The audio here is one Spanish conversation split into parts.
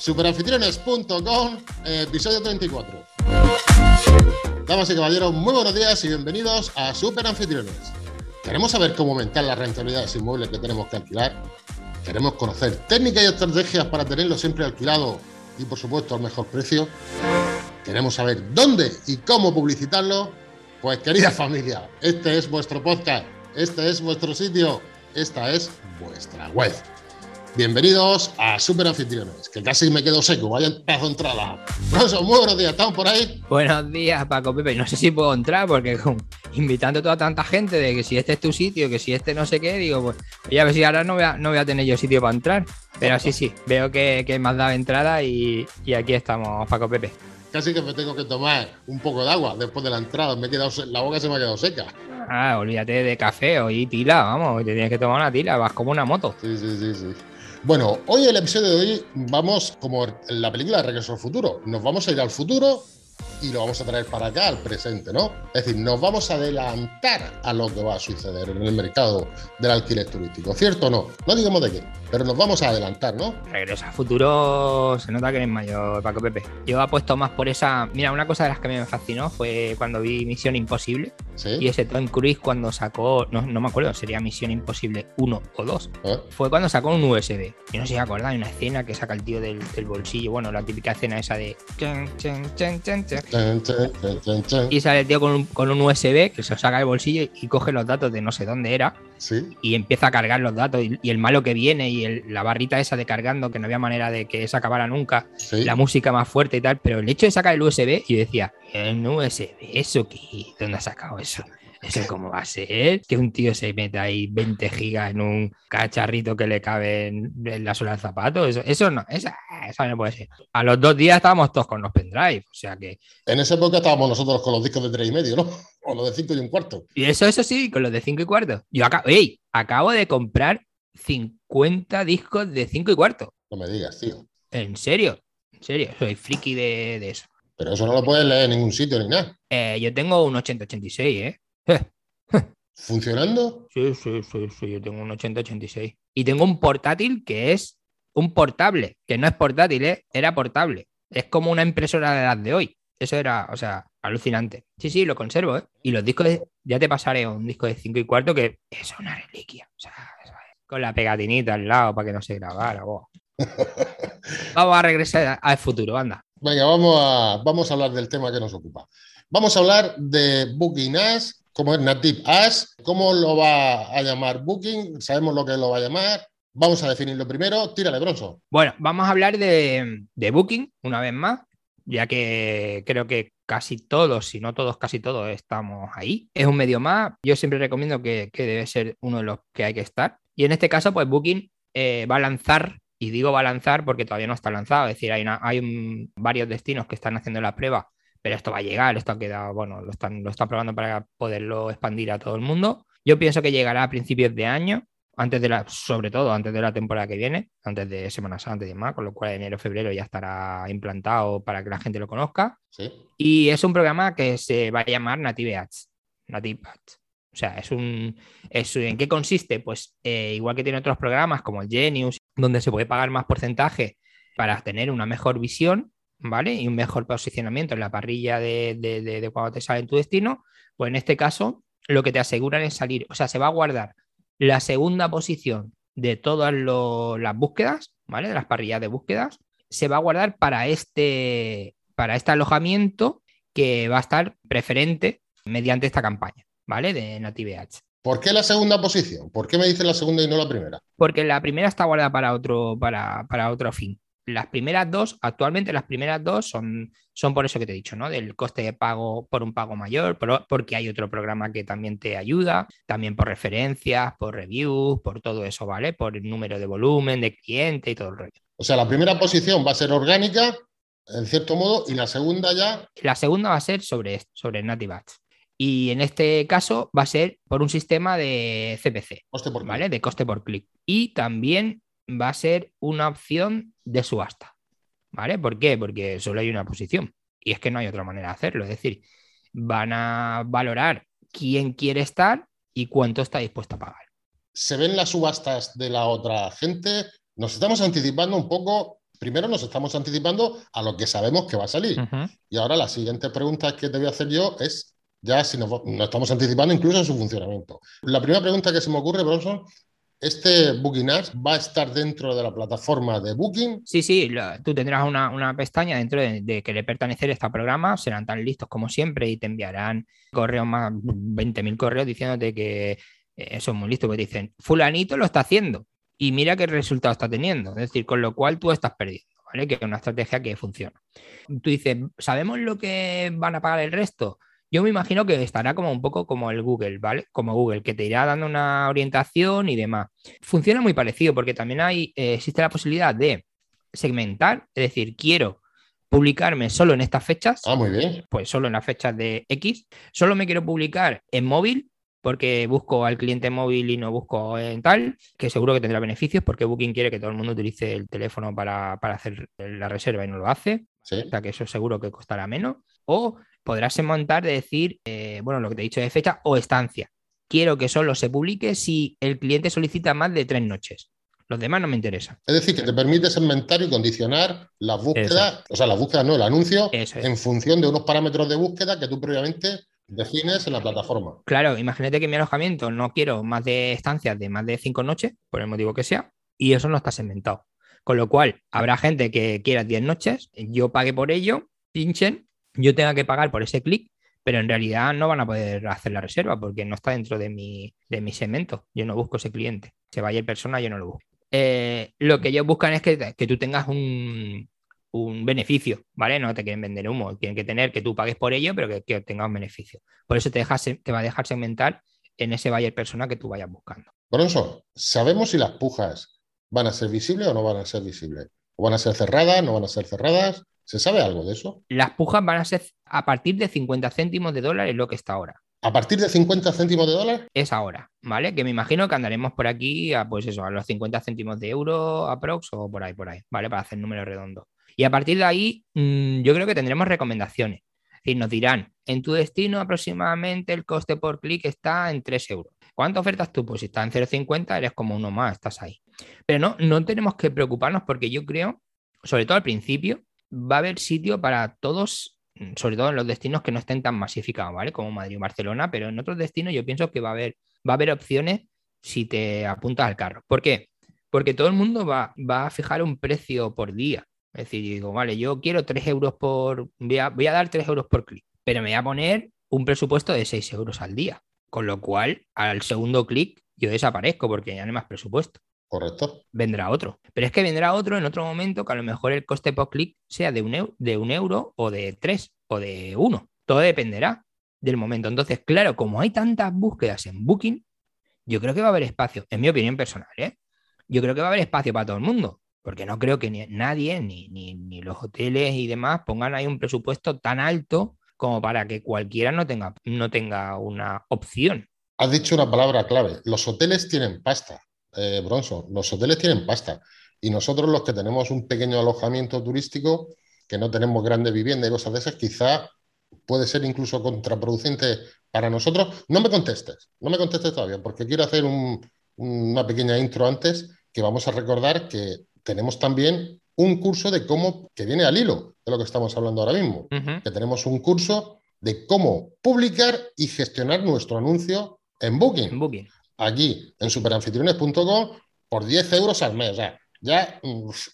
Superanfitriones.com, episodio 34. Damas y caballeros, muy buenos días y bienvenidos a Superanfitriones. Queremos saber cómo aumentar la rentabilidad de ese inmueble que tenemos que alquilar. Queremos conocer técnicas y estrategias para tenerlo siempre alquilado y, por supuesto, al mejor precio. Queremos saber dónde y cómo publicitarlo. Pues, querida familia, este es vuestro podcast, este es vuestro sitio, esta es vuestra web. Bienvenidos a Super Anfitriones, que casi me quedo seco, vaya de entrada. Bronson, muy buenos días, ¿estamos por ahí? Buenos días, Paco Pepe. No sé si puedo entrar porque invitando a toda tanta gente de que si este es tu sitio, que si este no sé qué, digo, pues ya a ver si ahora no voy a, no voy a tener yo sitio para entrar. Pero sí, sí, veo que, que me has dado entrada y, y aquí estamos, Paco Pepe. Casi que me tengo que tomar un poco de agua después de la entrada, me he quedado, la boca se me ha quedado seca. Ah, olvídate de café o y tila, vamos, te tienes que tomar una tila, vas como una moto. Sí, sí, sí, sí. Bueno, hoy el episodio de hoy vamos, como la película Regreso al Futuro, nos vamos a ir al futuro y lo vamos a traer para acá, al presente, ¿no? Es decir, nos vamos a adelantar a lo que va a suceder en el mercado del alquiler turístico, ¿cierto o no? No digamos de qué, pero nos vamos a adelantar, ¿no? Regreso al futuro, se nota que eres mayor, Paco Pepe. Yo apuesto más por esa. Mira, una cosa de las que me fascinó fue cuando vi Misión Imposible Sí. y ese Tom Cruise cuando sacó, no, no me acuerdo, sería Misión Imposible 1 o 2. ¿Eh? fue cuando sacó un USB. Yo no sé si acordáis, una escena que saca el tío del, del bolsillo. Bueno, la típica escena esa de. chan, chan, chan, Y sale el tío con un, con un USB que se saca del bolsillo y coge los datos de no sé dónde era Sí. y empieza a cargar los datos. Y, y el malo que viene y el- la barrita esa de cargando, que no había manera de que se acabara nunca. Sí. La música más fuerte y tal. Pero el hecho de sacar el USB, yo decía, ¿el USB? ¿Eso qué? ¿Dónde has sacado eso? ¿Eso cómo va a ser? Que un tío se meta ahí 20 gigas en un cacharrito que le cabe en, en la suela del zapato. Eso, eso no, esa, esa no puede ser. A los dos días estábamos todos con los pendrive. O sea que. En esa época estábamos nosotros con los discos de tres y medio, ¿no? O los de cinco y un cuarto. Y eso, eso sí, con los de 5 y cuarto. Yo acabo, ey, acabo de comprar 50 discos de 5 y cuarto. No me digas, tío. En serio, en serio, soy friki de, de eso. Pero eso no lo puedes leer en ningún sitio ni nada. Eh, yo tengo un 8086, ¿eh? ¿Funcionando? Sí, sí, sí, sí, yo tengo un 8086. Y tengo un portátil que es un portable, que no es portátil, ¿eh? Era portable. Es como una impresora de las de hoy. Eso era, o sea, alucinante. Sí, sí, lo conservo, ¿eh? Y los discos, de- ya te pasaré un disco de 5 y cuarto que es una reliquia. O sea, es. con la pegatinita al lado para que no se grabara. buah. Vamos a regresar al futuro, anda. Venga, vamos a, vamos a hablar del tema que nos ocupa. Vamos a hablar de Booking As, cómo es Native As, cómo lo va a llamar Booking, sabemos lo que lo va a llamar. Vamos a definirlo primero. Tírale, Bronzo. Bueno, vamos a hablar de, de Booking una vez más, ya que creo que casi todos, si no todos, casi todos estamos ahí. Es un medio más. Yo siempre recomiendo que, que debe ser uno de los que hay que estar. Y en este caso, pues Booking eh, va a lanzar, y digo va a lanzar porque todavía no está lanzado, es decir, hay, una- hay un- varios destinos que están haciendo la prueba, pero esto va a llegar, esto ha quedado, bueno, lo están, lo están probando para poderlo expandir a todo el mundo. Yo pienso que llegará a principios de año, antes de la, sobre todo antes de la temporada que viene, antes de Semana Santa y demás, con lo cual enero febrero ya estará implantado para que la gente lo conozca. Sí. Y es un programa que se va a llamar Native Ads. Native Ads. O sea, es un. es- ¿En qué consiste? Pues eh, igual que tiene otros programas como el Genius, donde se puede pagar más porcentaje para tener una mejor visión, ¿vale? Y un mejor posicionamiento en la parrilla de, de- de- de cuando te sale en tu destino. Pues en este caso, lo que te aseguran es salir. O sea, se va a guardar la segunda posición de todas lo- las búsquedas, ¿vale? De las parrillas de búsquedas. Se va a guardar para este, para este alojamiento que va a estar preferente mediante esta campaña, ¿vale? De Native Ads. ¿Por qué la segunda posición? ¿Por qué me dices la segunda y no la primera? Porque la primera está guardada para otro, para, para otro fin. Las primeras dos, actualmente las primeras dos son, son por eso que te he dicho, ¿no? Del coste de pago por un pago mayor, pero- porque hay otro programa que también te ayuda, también por referencias, por reviews, por todo eso, ¿vale? Por el número de volumen de cliente y todo el rollo. O sea, la primera posición va a ser orgánica, en cierto modo, y la segunda ya, La segunda va a ser sobre, esto, sobre Native Ads. Y en este caso va a ser por un sistema de CPC, coste por ¿vale? De coste por clic. Y también va a ser una opción de subasta, ¿vale? ¿Por qué? Porque solo hay una posición y es que no hay otra manera de hacerlo. Es decir, van a valorar quién quiere estar y cuánto está dispuesto a pagar. se ven las subastas de la otra gente. Nos estamos anticipando un poco primero nos estamos anticipando a lo que sabemos que va a salir. Y ahora la siguiente pregunta que te voy a hacer yo es ya si nos, estamos anticipando incluso en su funcionamiento. La primera pregunta que se me ocurre, Bronson, ¿Este Booking Ads va a estar dentro de la plataforma de Booking? Sí, sí, tú tendrás una, pestaña dentro de, que le pertenecer este programa, serán tan listos como siempre y te enviarán correos más, 20.000 correos diciéndote que eso es muy listo, que dicen, fulanito lo está haciendo y mira qué resultado está teniendo, es decir, con lo cual tú estás perdiendo. ¿Vale? Que es una estrategia que funciona. Tú dices, ¿sabemos lo que van a pagar el resto? Yo me imagino que estará como un poco como el Google, ¿vale? Como Google, que te irá dando una orientación y demás. Funciona muy parecido porque también hay, eh, existe la posibilidad de segmentar, es decir, quiero publicarme solo en estas fechas. Ah, muy bien. Pues solo en las fechas de X. Solo me quiero publicar en móvil porque busco al cliente móvil y no busco en tal, que seguro que tendrá beneficios porque Booking quiere que todo el mundo utilice el teléfono para, hacer la reserva y no lo hace. O sea que eso seguro que costará menos. O podrás montar de decir, eh, bueno, lo que te he dicho de fecha o estancia. Quiero que solo se publique si el cliente solicita más de tres noches. Los demás no me interesan. Es decir, que te permite segmentar y condicionar las búsquedas, o sea, las búsquedas no, el anuncio, en función de unos parámetros de búsqueda que tú previamente defines en la plataforma. Claro, imagínate que mi alojamiento no quiero más de estancias de más de cinco noches, por el motivo que sea, y eso no está segmentado. Con lo cual, habrá gente que quiera 10 noches, yo pague por ello, pinchen yo tenga que pagar por ese clic, pero en realidad no van a poder hacer la reserva porque no está dentro de mi, de mi segmento. Yo no busco ese cliente. Se vaya el persona, yo no lo busco. Eh, lo que ellos buscan es que, tú tengas un, beneficio, ¿vale? No te quieren vender humo, tienen que tener que tú pagues por ello, pero que, que tengas un beneficio. Por eso te, te va a dejar segmentar en ese buyer persona que tú vayas buscando. Bronson, ¿sabemos si las pujas van a ser visibles o no van a ser visibles? ¿O van a ser cerradas, no van a ser cerradas? ¿Se sabe algo de eso? Las pujas van a ser a partir de 50 céntimos de dólar, es lo que está ahora. ¿A partir de 50 céntimos de dólar? Es ahora, ¿vale? Que me imagino que andaremos por aquí a, pues eso, a los 50 céntimos de euro aprox o por ahí, por ahí, ¿vale? Para hacer números redondos. Y a partir de ahí, mm, yo creo que tendremos recomendaciones. Es decir, nos dirán, en tu destino aproximadamente el coste por clic está en 3 euros. ¿Cuántas ofertas tú? Pues si está en 0,50 eres como uno más, estás ahí. Pero no, no tenemos que preocuparnos porque yo creo, sobre todo al principio, va a haber sitio para todos, mm, sobre todo en los destinos que no estén tan masificados, ¿vale? Como Madrid o Barcelona, pero en otros destinos yo pienso que va a haber, va a haber opciones si te apuntas al carro. ¿Por qué? Porque todo el mundo va, a fijar un precio por día. Es decir, digo, vale, yo quiero 3 euros por, voy a, voy a dar 3 euros por clic, pero me voy a poner un presupuesto de 6 euros al día. Con lo cual, al segundo clic, yo desaparezco porque ya no hay más presupuesto. Correcto. Vendrá otro. Pero es que vendrá otro en otro momento que a lo mejor el coste por clic sea de un, euro, de un euro o de tres o de uno. Todo dependerá del momento. Entonces, claro, como hay tantas búsquedas en Booking, yo creo que va a haber espacio, en mi opinión personal, ¿eh? yo creo que va a haber espacio para todo el mundo. Porque no creo que ni, nadie, ni, ni, ni los hoteles y demás, pongan ahí un presupuesto tan alto como para que cualquiera no tenga, no tenga una opción. Has dicho una palabra clave. Los hoteles tienen pasta eh, Bronson, los hoteles tienen pasta y nosotros los que tenemos un pequeño alojamiento turístico, que no tenemos grandes viviendas y cosas de esas, quizá puede ser incluso contraproducente para nosotros. No me contestes, no me contestes todavía, porque quiero hacer una pequeña intro antes, que vamos a recordar que tenemos también un curso de cómo, que viene al hilo de lo que estamos hablando ahora mismo, que tenemos un curso de cómo publicar y gestionar nuestro anuncio en Booking. En Booking aquí en superanfitriones.com por 10 euros al mes. O sea, ya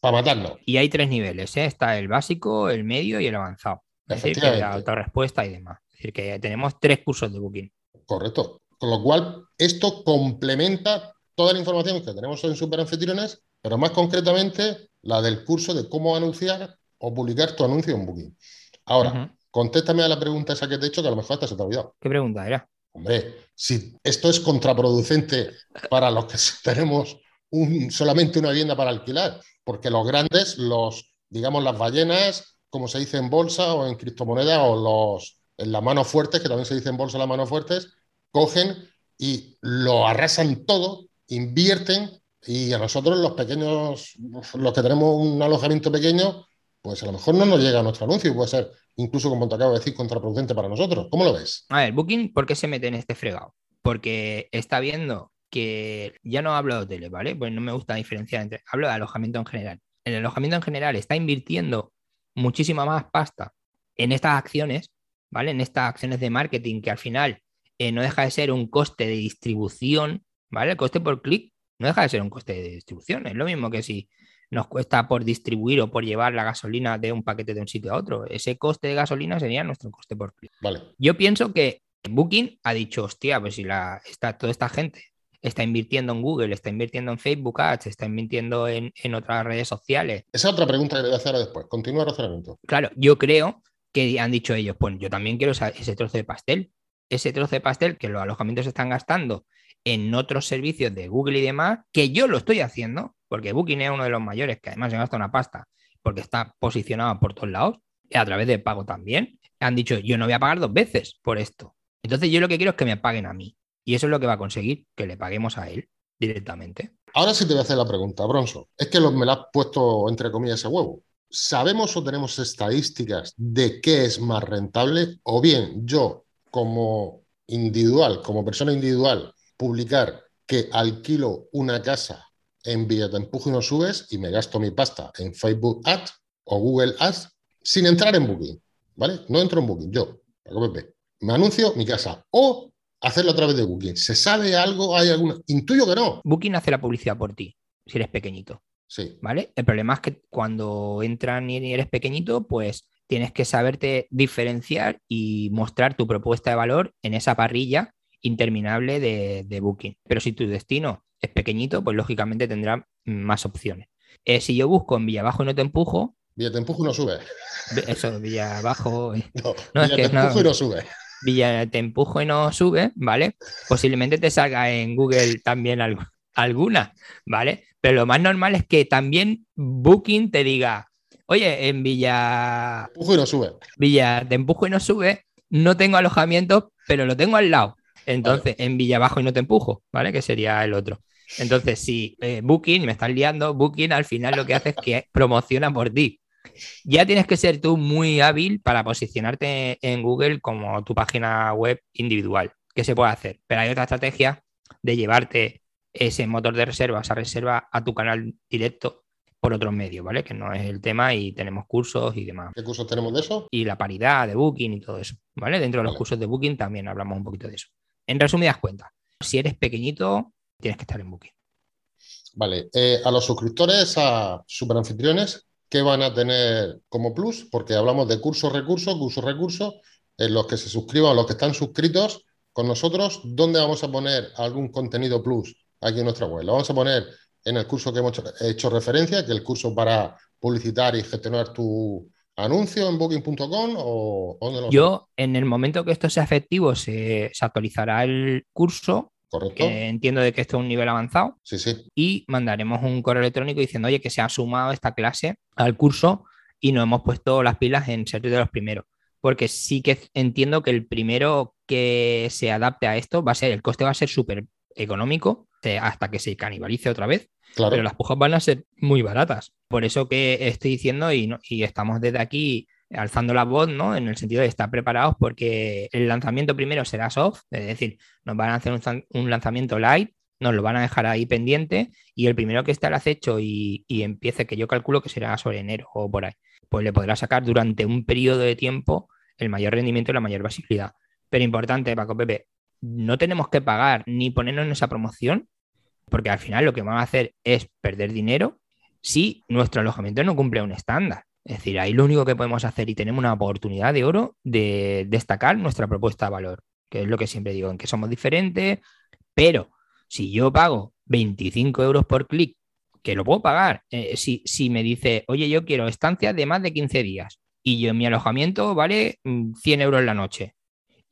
para matarnos. Y hay tres niveles, ¿eh? está el básico, el medio y el avanzado. Es decir, que la autorrespuesta y demás. Es decir, que tenemos tres cursos de Booking. Correcto. Con lo cual, esto complementa toda la información que tenemos en Superanfitriones, pero más concretamente la del curso de cómo anunciar o publicar tu anuncio en Booking. Ahora, contéstame a la pregunta esa que te he hecho, que a lo mejor hasta se te ha olvidado. ¿Qué pregunta era? Hombre, si esto es contraproducente para los que tenemos solamente una vivienda para alquilar, porque los grandes, los, digamos, las ballenas, como se dice en bolsa o en criptomonedas, o los en las manos fuertes, que también se dice en bolsa las manos fuertes, cogen y lo arrasan todo, invierten, y a nosotros los pequeños, los que tenemos un alojamiento pequeño, pues a lo mejor no nos llega nuestro anuncio, puede ser incluso como te acabo de decir, contraproducente para nosotros. ¿Cómo lo ves? A ver, Booking, ¿por qué se mete en este fregado? Porque está viendo que ya no hablo de hoteles, ¿vale? Pues no me gusta diferenciar entre, hablo de alojamiento en general. el alojamiento en general está invirtiendo muchísima más pasta en estas acciones, ¿vale? En estas acciones de marketing que al final eh, no deja de ser un coste de distribución, ¿vale? El coste por clic no deja de ser un coste de distribución. Es lo mismo que si nos cuesta por distribuir o por llevar la gasolina de un paquete de un sitio a otro. Ese coste de gasolina sería nuestro coste por clic. Vale. Yo pienso que Booking ha dicho, hostia, pues si la, está, toda esta gente está invirtiendo en Google, está invirtiendo en Facebook Ads, está invirtiendo en, otras redes sociales. Esa otra pregunta que voy a hacer después. Continúa el razonamiento. Claro, yo creo que han dicho ellos, pues yo también quiero ese trozo de pastel. Ese trozo de pastel que los alojamientos están gastando en otros servicios de Google y demás, que yo lo estoy haciendo, porque Booking es uno de los mayores que además se gasta una pasta, porque está posicionado por todos lados, a través de pago también. Han dicho, yo no voy a pagar dos veces por esto. Entonces yo lo que quiero es que me paguen a mí. Y eso es lo que va a conseguir, que le paguemos a él directamente. Ahora sí te voy a hacer la pregunta, Bronzo. Es que me la has puesto entre comillas ese huevo. ¿Sabemos o tenemos estadísticas de qué es más rentable? O bien yo, como individual, como persona individual, publicar que alquilo una casa en Villa Te Empujo y no subes y me gasto mi pasta en Facebook Ads o Google Ads sin entrar en Booking. ¿Vale? No entro en Booking, yo, me anuncio mi casa. O hacerlo a través de Booking. ¿Se sabe algo? ¿Hay alguna? Intuyo que no. Booking hace la publicidad por ti, si eres pequeñito. Sí. ¿Vale? El problema es que cuando entran y eres pequeñito, pues tienes que saberte diferenciar y mostrar tu propuesta de valor en esa parrilla interminable de, Booking. Pero si tu destino es pequeñito, pues lógicamente tendrá más opciones. Eh, si yo busco en Villabajo y no te empujo. Villa te empujo y no sube. Eso, Villabajo. Eh. No, no Villa te empujo y no sube. Villa te empujo y no sube, ¿vale? Posiblemente te salga en Google también alguna, ¿vale? Pero lo más normal es que también Booking te diga, oye, en Villa... Te empujo y no sube. Villa te empujo y no sube, no tengo alojamiento, pero lo tengo al lado. Entonces, en Villa abajo y no te empujo, ¿vale? Que sería el otro. Entonces, si eh, Booking, me están liando, Booking al final lo que hace es que promociona por ti. Ya tienes que ser tú muy hábil para posicionarte en Google como tu página web individual, que se puede hacer. Pero hay otra estrategia de llevarte ese motor de reserva, esa reserva a tu canal directo por otros medios, ¿vale? Que no es el tema y tenemos cursos y demás. ¿Qué cursos tenemos de eso? Y la paridad de Booking y todo eso, ¿vale? Dentro de los cursos de Booking también hablamos un poquito de eso. En resumidas cuentas, si eres pequeñito, tienes que estar en Booking. Vale, eh, a los suscriptores, a superanfitriones, ¿qué van a tener como plus? Porque hablamos de cursos, recursos, cursos, recursos. En los que se suscriban, los que están suscritos con nosotros, ¿dónde vamos a poner algún contenido plus aquí en nuestra web? Lo vamos a poner en el curso que hemos hecho referencia, que es el curso para publicitar y gestionar tu anuncio en booking.com o dónde Yo, en el momento que esto sea efectivo, se, se actualizará el curso Correcto. entiendo de que esto es un nivel avanzado. Sí, sí. Y mandaremos un correo electrónico diciendo, oye, que se ha sumado esta clase al curso y nos hemos puesto las pilas en ser de los primeros. Porque sí que entiendo que el primero que se adapte a esto va a ser, el coste va a ser súper económico eh, hasta que se canibalice otra vez. Claro. Pero las pujas van a ser muy baratas. Por eso que estoy diciendo y, y estamos desde aquí alzando la voz, ¿no? En el sentido de estar preparados porque el lanzamiento primero será soft, es decir, nos van a hacer un, lanzamiento light, nos lo van a dejar ahí pendiente y el primero que esté al acecho y, empiece, que yo calculo que será sobre enero o por ahí, pues le podrá sacar durante un periodo de tiempo el mayor rendimiento y la mayor visibilidad. Pero importante, Paco Pepe, no tenemos que pagar ni ponernos en esa promoción, porque al final lo que van a hacer es perder dinero si nuestro alojamiento no cumple un estándar. Es decir, ahí lo único que podemos hacer y tenemos una oportunidad de oro de destacar nuestra propuesta de valor, que es lo que siempre digo, en que somos diferentes, pero si yo pago 25 euros por clic, que lo puedo pagar, eh, si, si, me dice, oye, yo quiero estancias de más de 15 días y yo mi alojamiento vale 100 mm, euros la noche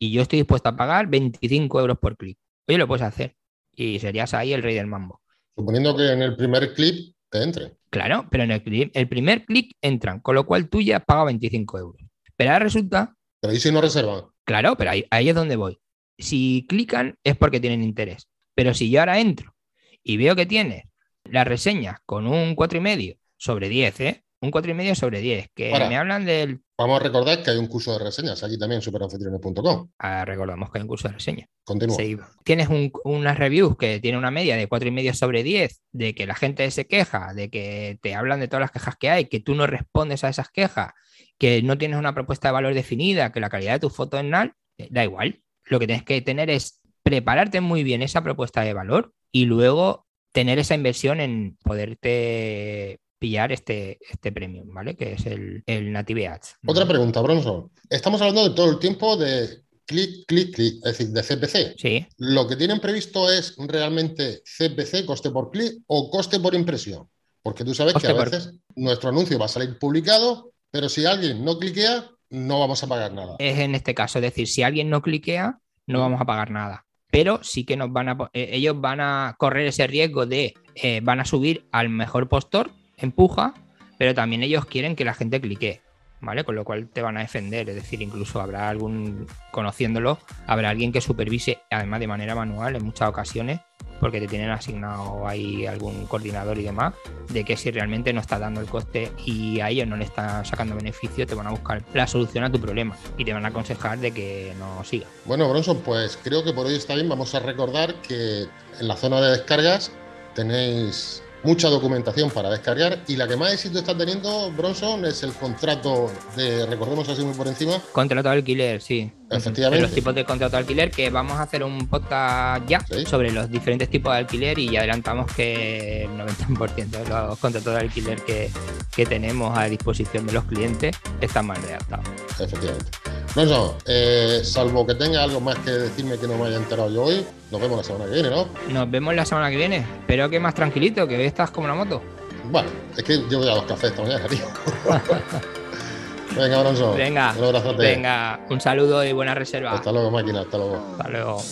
y yo estoy dispuesto a pagar 25 euros por clic, oye, lo puedes hacer y serías ahí el rey del mambo. Suponiendo que en el primer clip te entre. Claro, pero en el, el primer clic entran, con lo cual tú ya pagas 25 euros. Pero ahora resulta. Pero ahí sí no reservan. Claro, pero ahí, ahí es donde voy. Si clican es porque tienen interés. Pero si yo ahora entro y veo que tienes la reseña con un 4,5 sobre 10, ¿eh? Un 4,5 sobre 10, que me hablan del Vamos a recordar que hay un curso de reseñas aquí también superanfitriones.com. Ah, recordamos que hay un curso de reseñas. Continúa. Tienes un, unas reviews que tiene una media de 4,5 sobre 10, de que la gente se queja, de que te hablan de todas las quejas que hay, que tú no respondes a esas quejas, que no tienes una propuesta de valor definida, que la calidad de tu foto es NAL, eh, da igual. Lo que tienes que tener es prepararte muy bien esa propuesta de valor y luego tener esa inversión en poderte pillar este, este premium, ¿vale? Que es el, el Native Ads. Otra pregunta, Bronson. Estamos hablando de todo el tiempo de clic, clic, clic, es decir, de CPC. Sí. ¿Lo que tienen previsto es realmente CPC, coste por clic, o coste por impresión? Porque tú sabes Coste que a por- veces nuestro anuncio va a salir publicado, pero si alguien no cliquea, no vamos a pagar nada. Es en este caso, es decir, si alguien no cliquea, no vamos a pagar nada. Pero sí que nos van a, eh, ellos van a correr ese riesgo de, eh, van a subir al mejor postor, empuja, pero también ellos quieren que la gente clique, ¿vale? Con lo cual te van a defender, es decir, incluso habrá algún, conociéndolo, habrá alguien que supervise, además de manera manual en muchas ocasiones, porque te tienen asignado ahí algún coordinador y demás, de que si realmente no está dando el coste y a ellos no le está sacando beneficio, te van a buscar la solución a tu problema y te van a aconsejar de que no siga. Bueno, Bronson, pues creo que por hoy está bien. Vamos a recordar que en la zona de descargas tenéis mucha documentación para descargar y la que más éxito está teniendo Bronson es el contrato de, recordemos así muy por encima, Contrato de alquiler, sí. Efectivamente. Los tipos de contrato de alquiler, que vamos a hacer un podcast ya Sí. sobre los diferentes tipos de alquiler y adelantamos que el 90% de los contratos de alquiler que, que tenemos a disposición de los clientes están mal redactados. efectivamente. Bronson, eh, salvo que tenga algo más que decirme que no me haya enterado yo hoy, nos vemos la semana que viene, ¿no? Nos vemos la semana que viene. Espero que más tranquilito, que hoy estás como una moto. Bueno, es que llevo ya dos cafés esta mañana, tío. Venga, Bronson. Venga, Un abrazote. venga, un saludo y buena reserva. Hasta luego, máquina. Hasta luego. Hasta luego.